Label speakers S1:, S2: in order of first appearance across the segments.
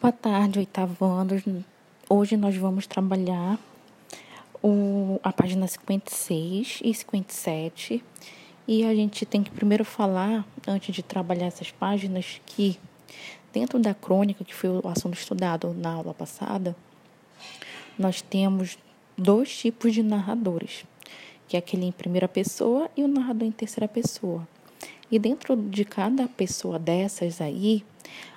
S1: Boa tarde, oitavanos. Hoje nós vamos trabalhar o, a página 56 e 57. E a gente tem que primeiro falar, antes de trabalhar essas páginas, que dentro da crônica, que foi o assunto estudado na aula passada, nós temos dois tipos de narradores, que é aquele em primeira pessoa e o narrador em terceira pessoa. E dentro de cada pessoa dessas aí,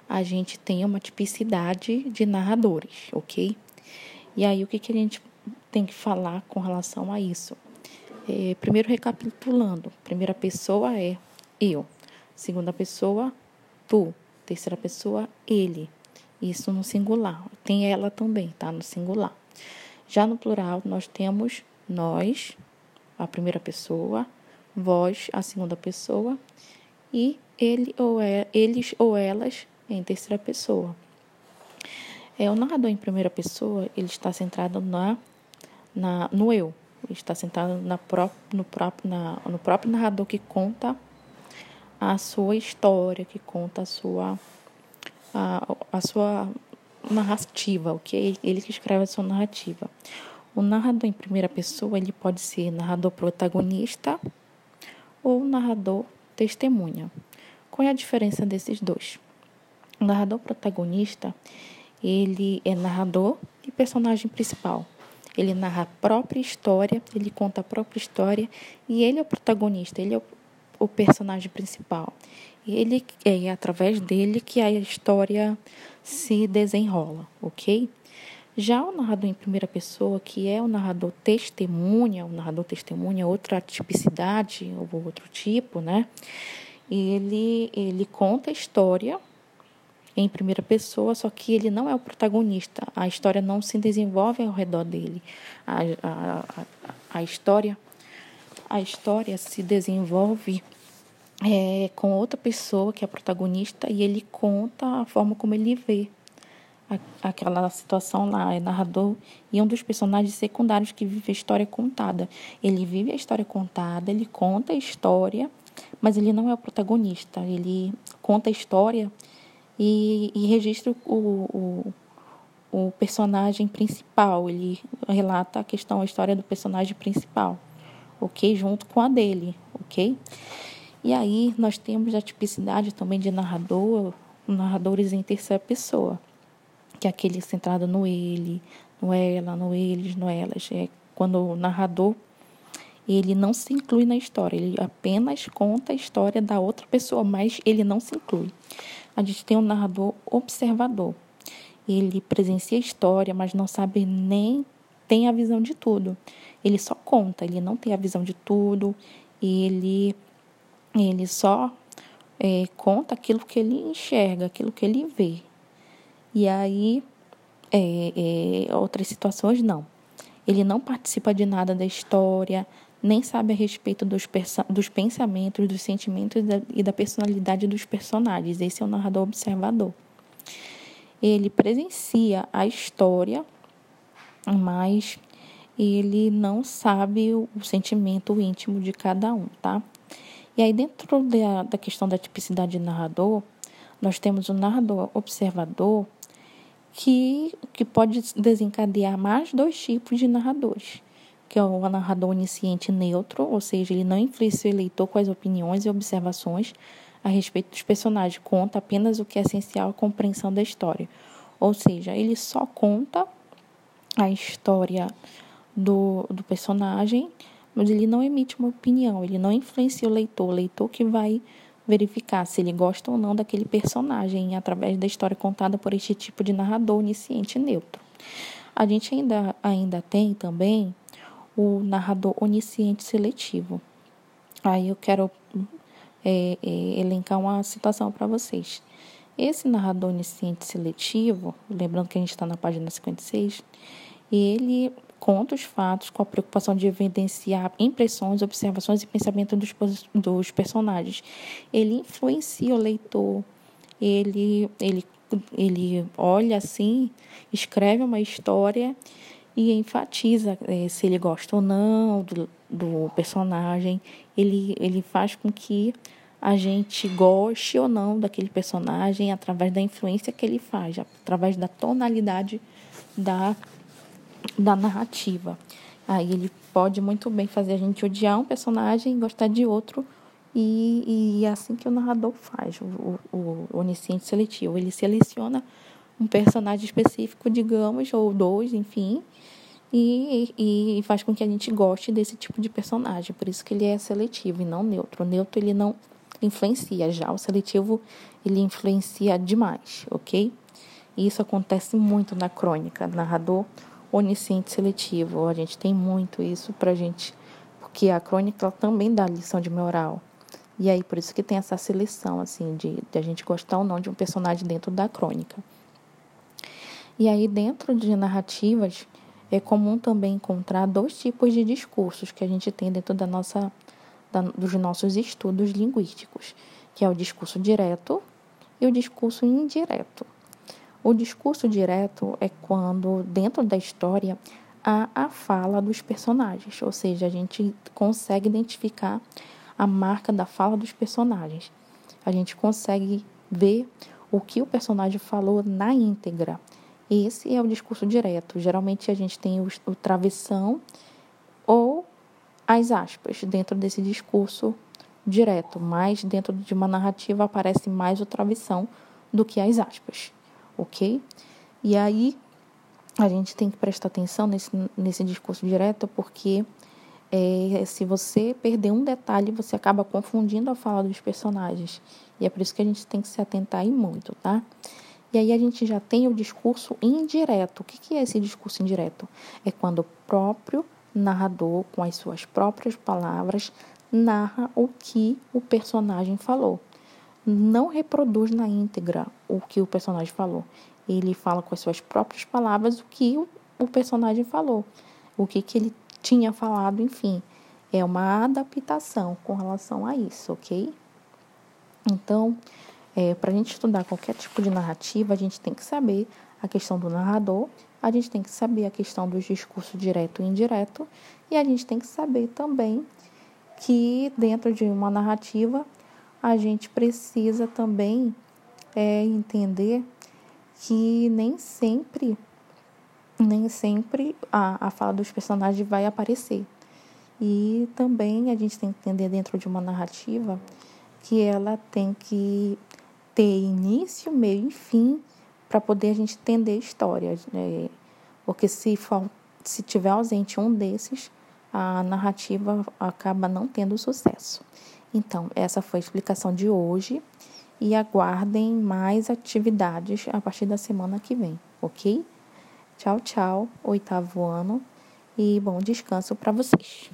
S1: a gente tem uma tipicidade de narradores, ok? E aí, o que, que a gente tem que falar com relação a isso? É, primeiro, recapitulando: primeira pessoa é eu, segunda pessoa, tu, terceira pessoa, ele. Isso no singular. Tem ela também, tá? No singular. Já no plural, nós temos nós, a primeira pessoa, vós, a segunda pessoa, e ele ou é, eles ou elas, em terceira pessoa. É, o narrador em primeira pessoa, ele está centrado na, na, no eu. Ele está centrado na pró no, próprio, na, no próprio narrador que conta a sua história, que conta a sua, a, a sua narrativa, ok? Ele que escreve a sua narrativa. O narrador em primeira pessoa, ele pode ser narrador protagonista ou narrador testemunha. Qual é a diferença desses dois? O narrador protagonista, ele é narrador e personagem principal. Ele narra a própria história, ele conta a própria história e ele é o protagonista, ele é o, o personagem principal. E ele é através dele que a história se desenrola, ok? Já o narrador em primeira pessoa, que é o narrador testemunha, o narrador testemunha, outra tipicidade, ou outro tipo, né? Ele, ele conta a história em primeira pessoa, só que ele não é o protagonista. A história não se desenvolve ao redor dele. A, a, a, história a história se desenvolve é, com outra pessoa que é protagonista e ele conta a forma como ele vê aquela situação lá, é narrador e um dos personagens secundários que vive a história contada. Ele vive a história contada, ele conta a história, mas ele não é o protagonista. Ele conta a história e, e registra o, o, o personagem principal. Ele relata a questão, a história do personagem principal, ok? Junto com a dele, ok? E aí nós temos a tipicidade também de narrador, narradores em terceira pessoa, que é aquele centrado no ele, no ela, no eles, no elas. É quando o narrador ele não se inclui na história, ele apenas conta a história da outra pessoa, mas ele não se inclui. A gente tem um narrador observador. Ele presencia a história, mas não sabe nem tem a visão de tudo. Ele só conta, ele não tem a visão de tudo, ele ele só é, conta aquilo que ele enxerga, aquilo que ele vê. E aí, é, é, outras situações não. Ele não participa de nada da história, nem sabe a respeito dos, dos pensamentos, dos sentimentos e da personalidade dos personagens. Esse é o narrador observador. Ele presencia a história, mas ele não sabe o, o sentimento íntimo de cada um, tá? E aí, dentro da, da questão da tipicidade de narrador, nós temos o narrador observador, que, que pode desencadear mais dois tipos de narradores que é o narrador onisciente neutro, ou seja, ele não influencia o leitor com as opiniões e observações a respeito dos personagens, conta apenas o que é essencial à compreensão da história. Ou seja, ele só conta a história do, do personagem, mas ele não emite uma opinião, ele não influencia o leitor, o leitor que vai verificar se ele gosta ou não daquele personagem através da história contada por este tipo de narrador onisciente neutro. A gente ainda, ainda tem também o narrador onisciente seletivo. Aí eu quero é, é, elencar uma situação para vocês. Esse narrador onisciente seletivo, lembrando que a gente está na página 56, ele conta os fatos com a preocupação de evidenciar impressões, observações e pensamentos dos, dos personagens. Ele influencia o leitor, ele, ele, ele olha assim, escreve uma história e enfatiza é, se ele gosta ou não do, do personagem. Ele, ele faz com que a gente goste ou não daquele personagem através da influência que ele faz, através da tonalidade da, da narrativa. Aí ele pode muito bem fazer a gente odiar um personagem e gostar de outro. E, e é assim que o narrador faz, o, o, o onisciente seletivo. Ele seleciona um personagem específico, digamos, ou dois, enfim, e, e, faz com que a gente goste desse tipo de personagem. Por isso que ele é seletivo e não neutro. O neutro ele não influencia, já o seletivo ele influencia demais, ok? E isso acontece muito na crônica, narrador onisciente seletivo. A gente tem muito isso pra gente, porque a crônica também dá lição de moral. E aí por isso que tem essa seleção assim de, de a gente gostar ou não de um personagem dentro da crônica. E aí dentro de narrativas é comum também encontrar dois tipos de discursos que a gente tem dentro da nossa da, dos nossos estudos linguísticos, que é o discurso direto e o discurso indireto. O discurso direto é quando, dentro da história, há a fala dos personagens, ou seja, a gente consegue identificar a marca da fala dos personagens. A gente consegue ver o que o personagem falou na íntegra. Esse é o discurso direto. Geralmente a gente tem o, o travessão ou as aspas dentro desse discurso direto, mas dentro de uma narrativa aparece mais o travessão do que as aspas, ok? E aí a gente tem que prestar atenção nesse, nesse discurso direto, porque é, se você perder um detalhe, você acaba confundindo a fala dos personagens. E é por isso que a gente tem que se atentar aí muito, tá? E aí a gente já tem o discurso indireto. O que é esse discurso indireto? É quando o próprio narrador, com as suas próprias palavras, narra o que o personagem falou. Não reproduz na íntegra o que o personagem falou. Ele fala com as suas próprias palavras o que o personagem falou, o que, que ele tinha falado, enfim. É uma adaptação com relação a isso, ok? Então, é, para a gente estudar qualquer tipo de narrativa, a gente tem que saber a questão do narrador, a gente tem que saber a questão dos discursos direto e indireto, e a gente tem que saber também que dentro de uma narrativa a gente precisa também é, entender que nem sempre nem sempre a, a fala dos personagens vai aparecer. E também a gente tem que entender dentro de uma narrativa que ela tem que ter início, meio e fim para poder a gente entender a história. Né? Porque se, se tiver ausente um desses, a narrativa acaba não tendo sucesso. Então, essa foi a explicação de hoje e aguardem mais atividades a partir da semana que vem, ok? Tchau, tchau, oitavo ano e bom descanso para vocês.